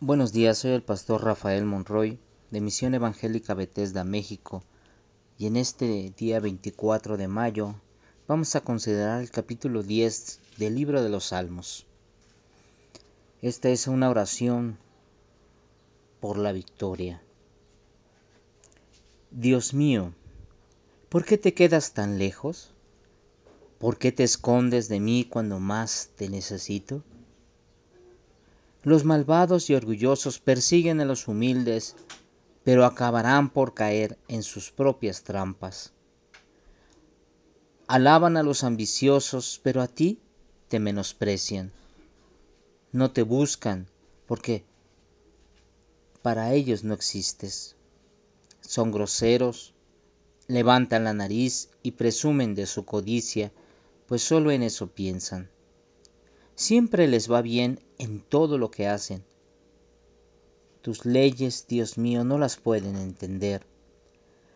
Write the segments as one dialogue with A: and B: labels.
A: Buenos días, soy el pastor Rafael Monroy de Misión Evangélica Bethesda, México, y en este día 24 de mayo vamos a considerar el capítulo 10 del libro de los Salmos. Esta es una oración por la victoria. Dios mío, ¿por qué te quedas tan lejos? ¿Por qué te escondes de mí cuando más te necesito? Los malvados y orgullosos persiguen a los humildes, pero acabarán por caer en sus propias trampas. Alaban a los ambiciosos, pero a ti te menosprecian. No te buscan porque para ellos no existes. Son groseros, levantan la nariz y presumen de su codicia, pues solo en eso piensan. Siempre les va bien en todo lo que hacen. Tus leyes, Dios mío, no las pueden entender.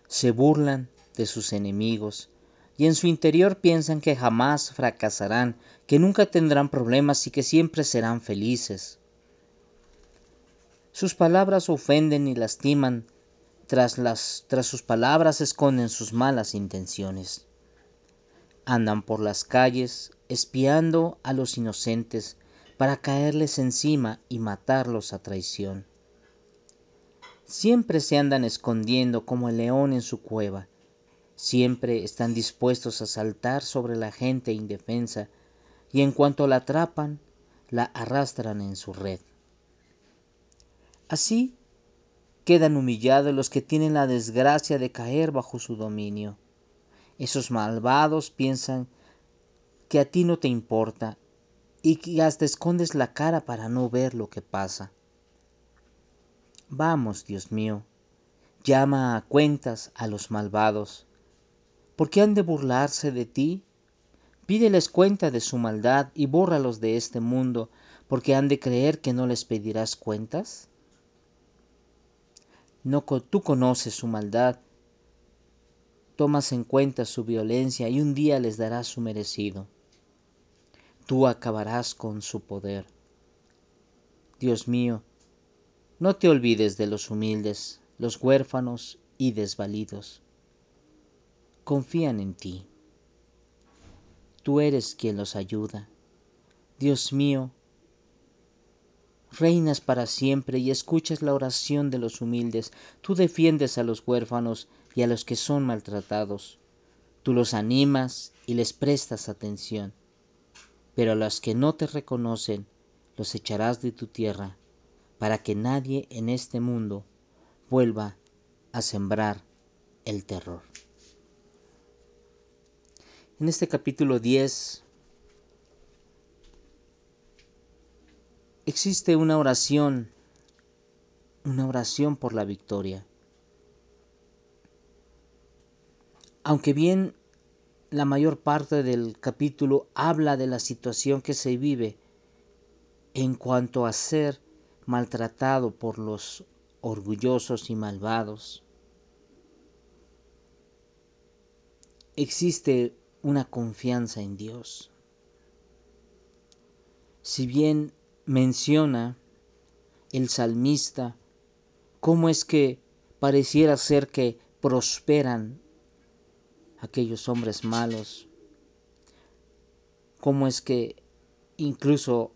A: Se burlan de sus enemigos y en su interior piensan que jamás fracasarán, que nunca tendrán problemas y que siempre serán felices. Sus palabras ofenden y lastiman, tras, las, tras sus palabras esconden sus malas intenciones. Andan por las calles espiando a los inocentes para caerles encima y matarlos a traición. Siempre se andan escondiendo como el león en su cueva. Siempre están dispuestos a saltar sobre la gente indefensa y en cuanto la atrapan, la arrastran en su red. Así quedan humillados los que tienen la desgracia de caer bajo su dominio. Esos malvados piensan que a ti no te importa y que hasta escondes la cara para no ver lo que pasa. Vamos, Dios mío, llama a cuentas a los malvados. ¿Por qué han de burlarse de ti? Pídeles cuenta de su maldad y bórralos de este mundo, porque han de creer que no les pedirás cuentas. No tú conoces su maldad tomas en cuenta su violencia y un día les darás su merecido. Tú acabarás con su poder. Dios mío, no te olvides de los humildes, los huérfanos y desvalidos. Confían en ti. Tú eres quien los ayuda. Dios mío, reinas para siempre y escuchas la oración de los humildes. Tú defiendes a los huérfanos y a los que son maltratados. Tú los animas y les prestas atención. Pero a los que no te reconocen, los echarás de tu tierra, para que nadie en este mundo vuelva a sembrar el terror. En este capítulo 10 existe una oración, una oración por la victoria. Aunque bien la mayor parte del capítulo habla de la situación que se vive en cuanto a ser maltratado por los orgullosos y malvados, existe una confianza en Dios. Si bien menciona el salmista cómo es que pareciera ser que prosperan aquellos hombres malos, cómo es que incluso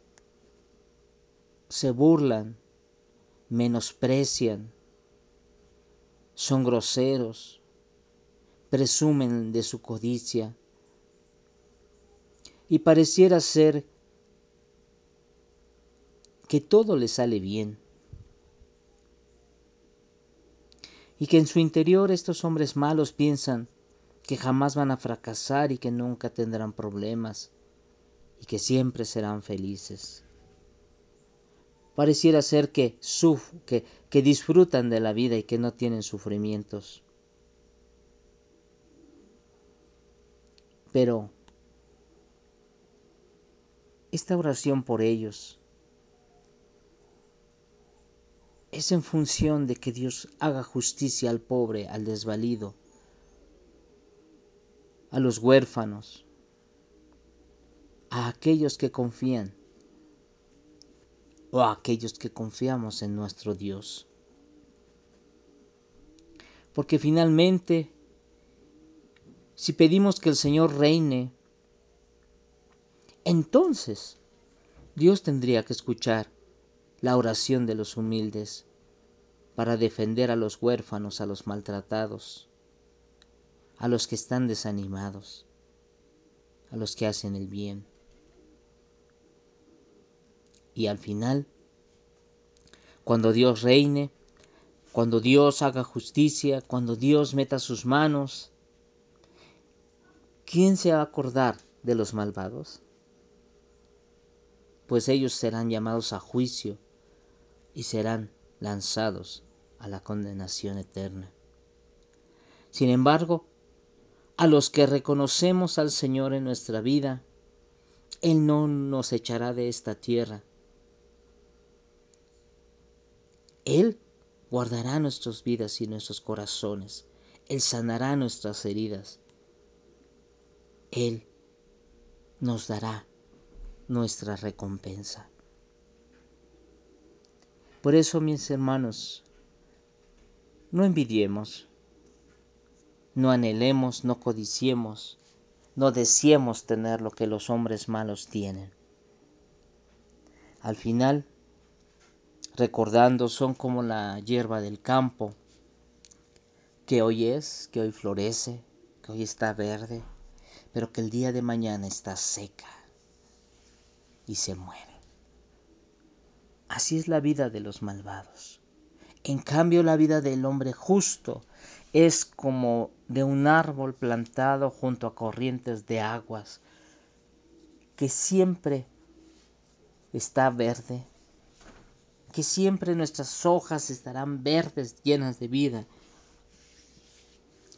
A: se burlan, menosprecian, son groseros, presumen de su codicia y pareciera ser que todo le sale bien. Y que en su interior estos hombres malos piensan que jamás van a fracasar y que nunca tendrán problemas y que siempre serán felices. Pareciera ser que, suf que, que disfrutan de la vida y que no tienen sufrimientos. Pero esta oración por ellos es en función de que Dios haga justicia al pobre, al desvalido, a los huérfanos, a aquellos que confían o a aquellos que confiamos en nuestro Dios. Porque finalmente, si pedimos que el Señor reine, entonces Dios tendría que escuchar la oración de los humildes para defender a los huérfanos, a los maltratados, a los que están desanimados, a los que hacen el bien. Y al final, cuando Dios reine, cuando Dios haga justicia, cuando Dios meta sus manos, ¿quién se va a acordar de los malvados? Pues ellos serán llamados a juicio y serán lanzados a la condenación eterna. Sin embargo, a los que reconocemos al Señor en nuestra vida, Él no nos echará de esta tierra, Él guardará nuestras vidas y nuestros corazones. Él sanará nuestras heridas. Él nos dará nuestra recompensa. Por eso, mis hermanos, no envidiemos, no anhelemos, no codiciemos, no deseemos tener lo que los hombres malos tienen. Al final, recordando son como la hierba del campo, que hoy es, que hoy florece, que hoy está verde, pero que el día de mañana está seca y se muere. Así es la vida de los malvados. En cambio, la vida del hombre justo es como de un árbol plantado junto a corrientes de aguas, que siempre está verde, que siempre nuestras hojas estarán verdes, llenas de vida,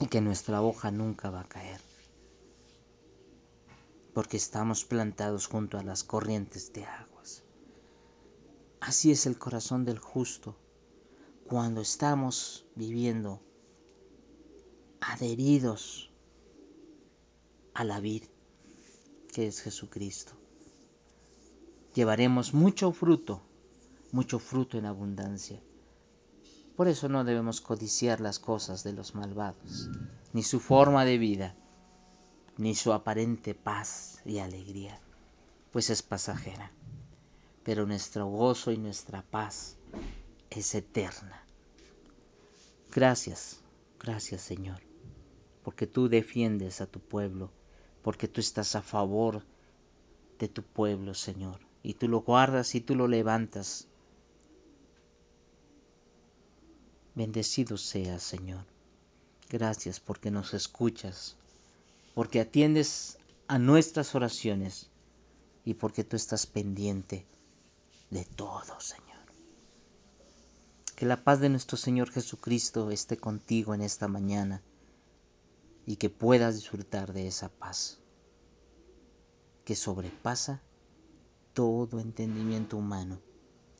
A: y que nuestra hoja nunca va a caer, porque estamos plantados junto a las corrientes de aguas. Así es el corazón del justo cuando estamos viviendo adheridos a la vid que es Jesucristo. Llevaremos mucho fruto mucho fruto en abundancia. Por eso no debemos codiciar las cosas de los malvados, ni su forma de vida, ni su aparente paz y alegría, pues es pasajera. Pero nuestro gozo y nuestra paz es eterna. Gracias, gracias Señor, porque tú defiendes a tu pueblo, porque tú estás a favor de tu pueblo, Señor, y tú lo guardas y tú lo levantas Bendecido seas, Señor. Gracias porque nos escuchas, porque atiendes a nuestras oraciones y porque tú estás pendiente de todo, Señor. Que la paz de nuestro Señor Jesucristo esté contigo en esta mañana y que puedas disfrutar de esa paz que sobrepasa todo entendimiento humano,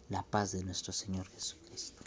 A: la paz de nuestro Señor Jesucristo.